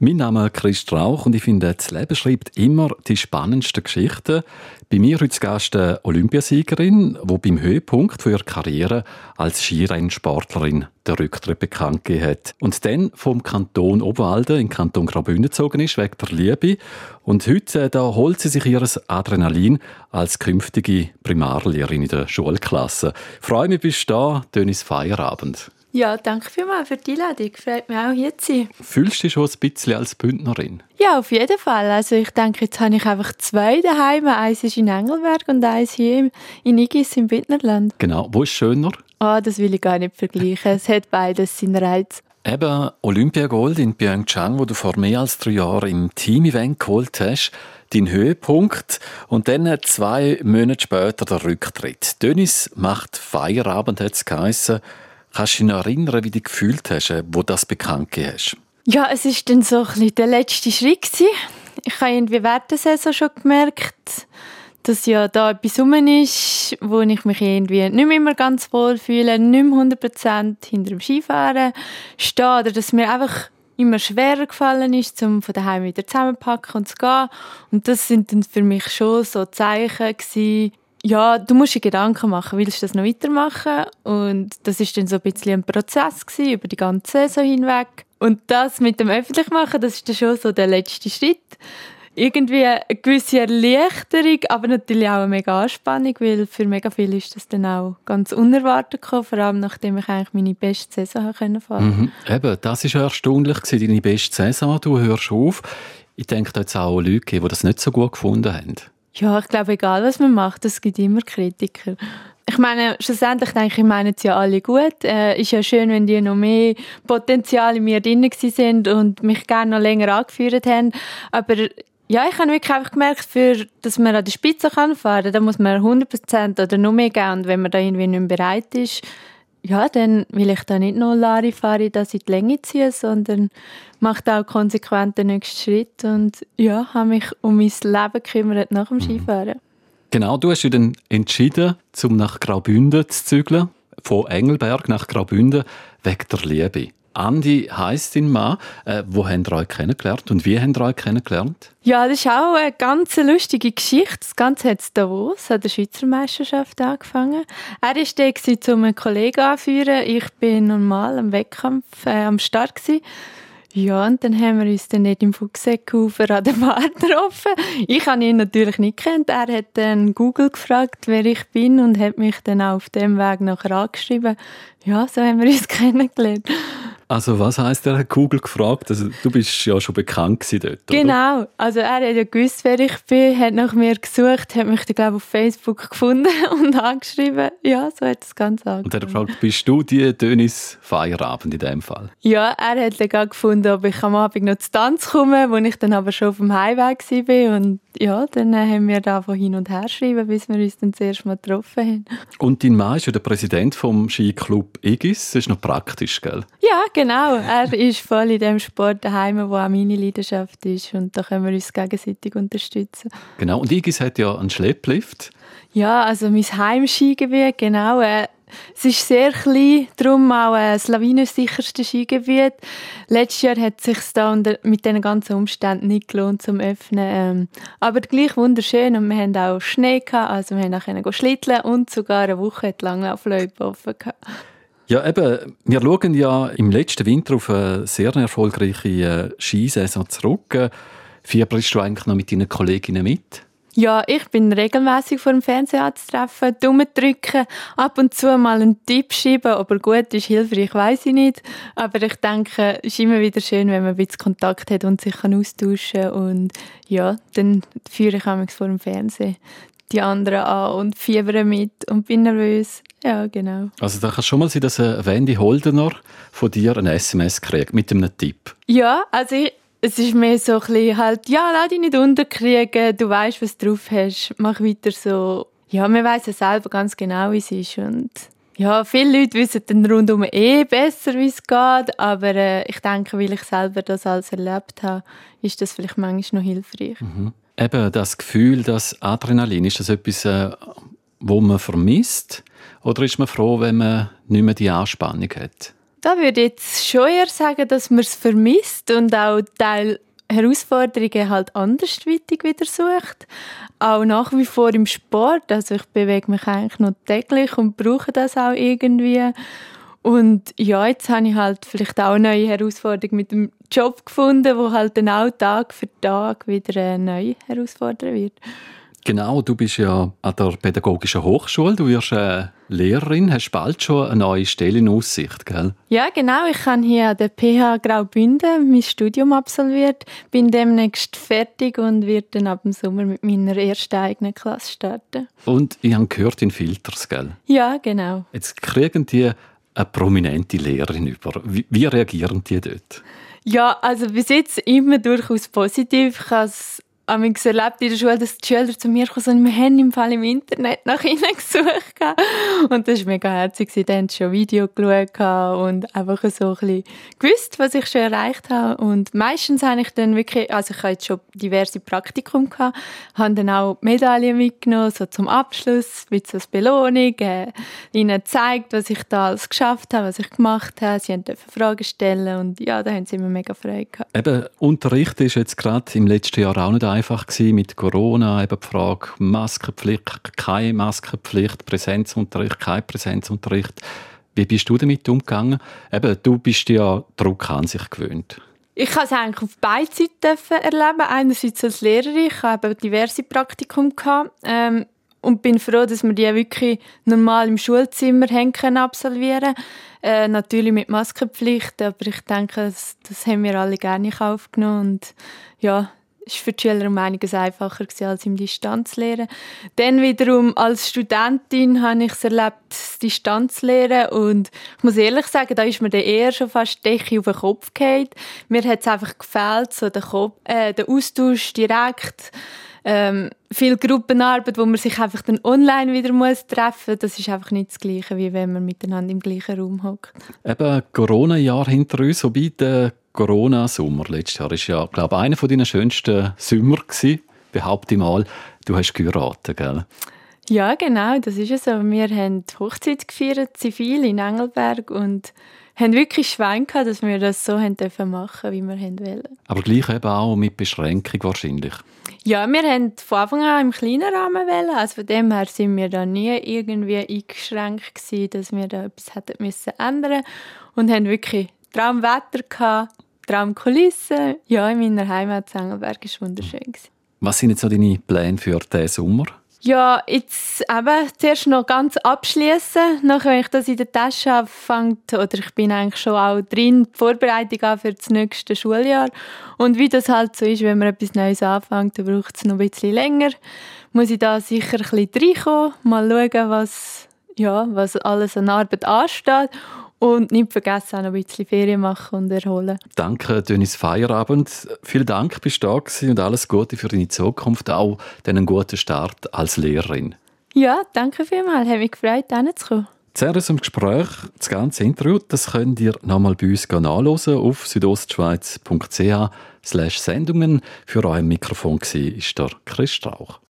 Mein Name ist Chris Strauch und ich finde, das Leben schreibt immer die spannendsten Geschichten. Bei mir heute Gast eine Olympiasiegerin, die beim Höhepunkt ihrer Karriere als Skirennsportlerin den Rücktritt bekannt gegeben hat. Und dann vom Kanton Obwalden in den Kanton Graubünden gezogen ist, wegen der Liebe. Und heute äh, da holt sie sich ihr Adrenalin als künftige Primarlehrerin in der Schulklasse. Ich freue mich, bist du da, Dönis Feierabend. Ja, danke vielmals für die Einladung. Freut mich auch, hier zu sein. Fühlst du dich schon ein bisschen als Bündnerin? Ja, auf jeden Fall. Also ich denke, jetzt habe ich einfach zwei daheim. Eins ist in Engelberg und eins hier in Igis im Bündnerland. Genau. Wo ist schöner? Oh, das will ich gar nicht vergleichen. es hat beides seinen Reiz. Eben Olympiagold in Pyeongchang, wo du vor mehr als drei Jahren im Team-Event geholt hast, dein Höhepunkt und dann zwei Monate später der Rücktritt. Dönis macht Feierabend, hat es geheissen. Kannst du dich noch erinnern, wie du gefühlt hast, äh, wo das bekannt hast? Ja, es war dann so ein bisschen der letzte Schritt. Ich habe irgendwie während der Saison schon gemerkt, dass ja da etwas rum ist, wo ich mich irgendwie nicht mehr immer ganz wohl fühle, nicht mehr 100% hinter dem Skifahren stehe oder dass mir einfach immer schwerer gefallen ist, um von daheim wieder zusammenpacken und zu gehen. Und das sind dann für mich schon so Zeichen gewesen, ja, du musst dir Gedanken machen, willst du das noch weitermachen? Und das ist dann so ein bisschen ein Prozess gewesen, über die ganze Saison hinweg. Und das mit dem Öffentlichmachen, das ist dann schon so der letzte Schritt. Irgendwie eine gewisse Erleichterung, aber natürlich auch eine mega Anspannung, weil für mega viele ist das dann auch ganz unerwartet gekommen, vor allem nachdem ich eigentlich meine beste Saison fahren konnte. Mhm. Eben, das ja erstaunlich, deine beste Saison, du hörst auf. Ich denke, da hat es auch Leute die das nicht so gut gefunden haben. Ja, ich glaube, egal was man macht, es gibt immer Kritiker. Ich meine, schlussendlich denke ich, meinen sie ja alle gut. Äh, ist ja schön, wenn die noch mehr Potenzial in mir drin sind und mich gerne noch länger angeführt haben. Aber ja, ich habe wirklich einfach gemerkt, für, dass man an der Spitze fahren kann, da muss man 100% oder noch mehr geben. Und wenn man da irgendwie nicht bereit ist, ja, dann will ich da nicht nur Larifari das in die Länge ziehen, sondern mache da auch konsequent den nächsten Schritt und ja, habe mich um mein Leben gekümmert nach dem mhm. Skifahren. Genau, du hast dich dann entschieden, um nach Graubünden zu zügeln, von Engelberg nach Graubünden, wegen der Liebe. Andi heisst dein Mann. Äh, wo haben ihr euch kennengelernt und wie habt ihr euch kennengelernt? Ja, das ist auch eine ganz lustige Geschichte. Das Ganze hat in Davos an der Schweizer Meisterschaft angefangen. Er war da, um einen Kollegen anzuführen. Ich bin normal am Wettkampf äh, am Start. Gewesen. Ja, und dann haben wir uns dann nicht im Fuchseckhaufen an der Bar getroffen. Ich habe ihn natürlich nicht kennt. Er hat dann Google gefragt, wer ich bin und hat mich dann auch auf dem Weg nachher angeschrieben. Ja, so haben wir uns kennengelernt. Also was heißt er hat Google gefragt? Also, du bist ja schon bekannt dort, oder? Genau. Also er hat ja gewusst, wer ich bin, hat nach mir gesucht, hat mich dann glaube auf Facebook gefunden und angeschrieben. Ja, so hat das Ganze angefangen. Und er hat gefragt, bist du die Dönis Feierabend in dem Fall? Ja, er hat dann gefunden, ob ich am Abend noch zu Tanz komme, wo ich dann aber schon auf dem Highway war und ja, dann haben wir da von hin und her geschrieben, bis wir uns dann das erste Mal getroffen haben. Und dein Mann ist ja der Präsident vom Skiclub Igis. Das ist noch praktisch, gell? Ja, genau. Er ist voll in dem Sport daheim, wo auch meine Leidenschaft ist. Und da können wir uns gegenseitig unterstützen. Genau. Und Igis hat ja einen Schlepplift. Ja, also mein Heimskigebiet, genau. Äh, es ist sehr klein, darum auch das lawinensicherste Skigebiet. Letztes Jahr hat es sich da mit diesen ganzen Umständen nicht gelohnt zum Öffnen. Ähm, aber gleich wunderschön und wir haben auch Schnee gehabt, also wir können schlitteln und sogar eine Woche lang auf offen gehabt. Ja, eben, wir schauen ja im letzten Winter auf eine sehr erfolgreiche äh, Skisaison zurück. Fieberst du eigentlich noch mit deinen Kolleginnen mit? Ja, ich bin regelmäßig vor dem Fernseher anzutreffen, Daumen drücken, ab und zu mal einen Tipp schreiben, ob er gut ist, hilfreich, weiß ich nicht. Aber ich denke, es ist immer wieder schön, wenn man ein bisschen Kontakt hat und sich austauschen kann. Und ja, dann führe ich auch vor dem Fernseher die anderen an und fiebere mit und bin nervös. Ja, genau. Also da kann schon mal sein, dass ein Wendy Holdener von dir ein SMS kriegt mit einem Tipp. Ja, also ich, es ist mehr so ein bisschen halt, ja, lass dich nicht unterkriegen, du weißt, was du drauf hast, mach weiter so. Ja, man weiß ja selber ganz genau, wie es ist und ja, viele Leute wissen dann rundum eh besser, wie es geht, aber äh, ich denke, weil ich selber das alles erlebt habe, ist das vielleicht manchmal noch hilfreich. Mhm. Eben das Gefühl, das Adrenalin, ist das etwas, äh, wo man vermisst? Oder ist man froh, wenn man nicht mehr die Anspannung hat? Da würde ich jetzt schon eher sagen, dass man es vermisst und auch Teil Herausforderungen halt andersweitig wieder sucht. Auch nach wie vor im Sport. Also ich bewege mich eigentlich noch täglich und brauche das auch irgendwie. Und ja, jetzt habe ich halt vielleicht auch eine neue Herausforderung mit dem Job gefunden, wo halt dann auch Tag für Tag wieder eine neue Herausforderung wird. Genau, du bist ja an der Pädagogischen Hochschule, du wirst äh, Lehrerin, hast bald schon eine neue Stelle in Aussicht, gell? Ja, genau. Ich habe hier an der PH Graubünden mein Studium absolviert, bin demnächst fertig und werde dann ab dem Sommer mit meiner ersten eigenen Klasse starten. Und ich habe gehört in Filters, gell? Ja, genau. Jetzt kriegen die eine prominente Lehrerin über. Wie, wie reagieren die dort? Ja, also bis jetzt immer durchaus positiv. Ich habe amigs erlebt in der Schule, dass die Schüler zu mir kommen und wir haben im Fall im Internet nach ihnen gesucht. Und das war mega herzig. Sie haben schon Video geschaut und einfach so ein bisschen gewusst, was ich schon erreicht habe. Und meistens habe ich dann wirklich, also ich jetzt schon diverse Praktikum gehabt, habe dann auch Medaillen mitgenommen, so zum Abschluss, mit so als Belohnung, äh, ihnen gezeigt, was ich da alles geschafft habe, was ich gemacht habe. Sie dürfen Fragen stellen und ja, da haben sie immer mega Freude gehabt. Eben, Unterricht ist jetzt gerade im letzten Jahr auch nicht einfach gewesen mit Corona, eben die Frage Maskenpflicht, keine Maskenpflicht, Präsenzunterricht, kein Präsenzunterricht. Wie bist du damit umgegangen? Eben, du bist ja Druck an sich gewöhnt. Ich habe es eigentlich auf beiden Seiten erleben. Einerseits als Lehrerin, ich habe diverse Praktikum gehabt, ähm, und bin froh, dass wir die wirklich normal im Schulzimmer haben absolvieren. Äh, natürlich mit Maskenpflicht, aber ich denke, das, das haben wir alle gerne aufgenommen und ja, ist für die Schüler um einiges einfacher als im Distanzlehren. Dann wiederum als Studentin habe ich es erlebt, das Distanzlehren und ich muss ehrlich sagen, da ist mir der eher schon fast Decke auf den Kopf gefallen. Mir hat es einfach gefehlt, so der, Kopf, äh, der Austausch direkt, ähm, viel Gruppenarbeit, wo man sich einfach dann online wieder muss treffen. Das ist einfach nicht das Gleiche, wie wenn man miteinander im gleichen Raum hockt. Eben Corona-Jahr hinter uns, wobei der Corona-Sommer letztes Jahr ist ja, glaube ich, einer von deinen schönsten Sommer gewesen, behaupte ich mal. Du hast geheiratet, gell? Ja, genau, das ist es so. Wir haben die Hochzeit gefeiert, zivil in Engelberg und haben wirklich Schwein gehabt, dass wir das so haben dürfen machen, wie wir wollen. Aber gleich eben auch mit Beschränkung wahrscheinlich. Ja, wir haben von Anfang an im kleinen Rahmen wählen. Also von dem her sind wir da nie irgendwie eingeschränkt gewesen, dass wir da etwas hätten müssen ändern und haben wirklich Traumwetter gehabt, Traumkulissen. Ja, in meiner Heimat Engelberg war wunderschön. Was sind jetzt so deine Pläne für diesen Sommer? Ja, jetzt eben zuerst noch ganz abschließen. Nachher, wenn ich das in der Tasche anfange, oder ich bin eigentlich schon auch drin, die Vorbereitung für das nächste Schuljahr. Und wie das halt so ist, wenn man etwas Neues anfängt, dann braucht es noch ein bisschen länger. Muss ich da sicher ein bisschen reinkommen, mal schauen, was, ja, was alles an Arbeit ansteht. Und nicht vergessen, auch noch ein bisschen Ferien machen und erholen. Danke, Dennis Feierabend. Vielen Dank, bist du da und alles Gute für deine Zukunft, auch einen guten Start als Lehrerin. Ja, danke vielmals. Hat mich gefreut, hinzukommen. Zuerst im Gespräch, das ganze Interview, das könnt ihr nochmal bei uns nachlesen auf südostschweiz.ch Sendungen. Für euer Mikrofon war der Chris Strauch.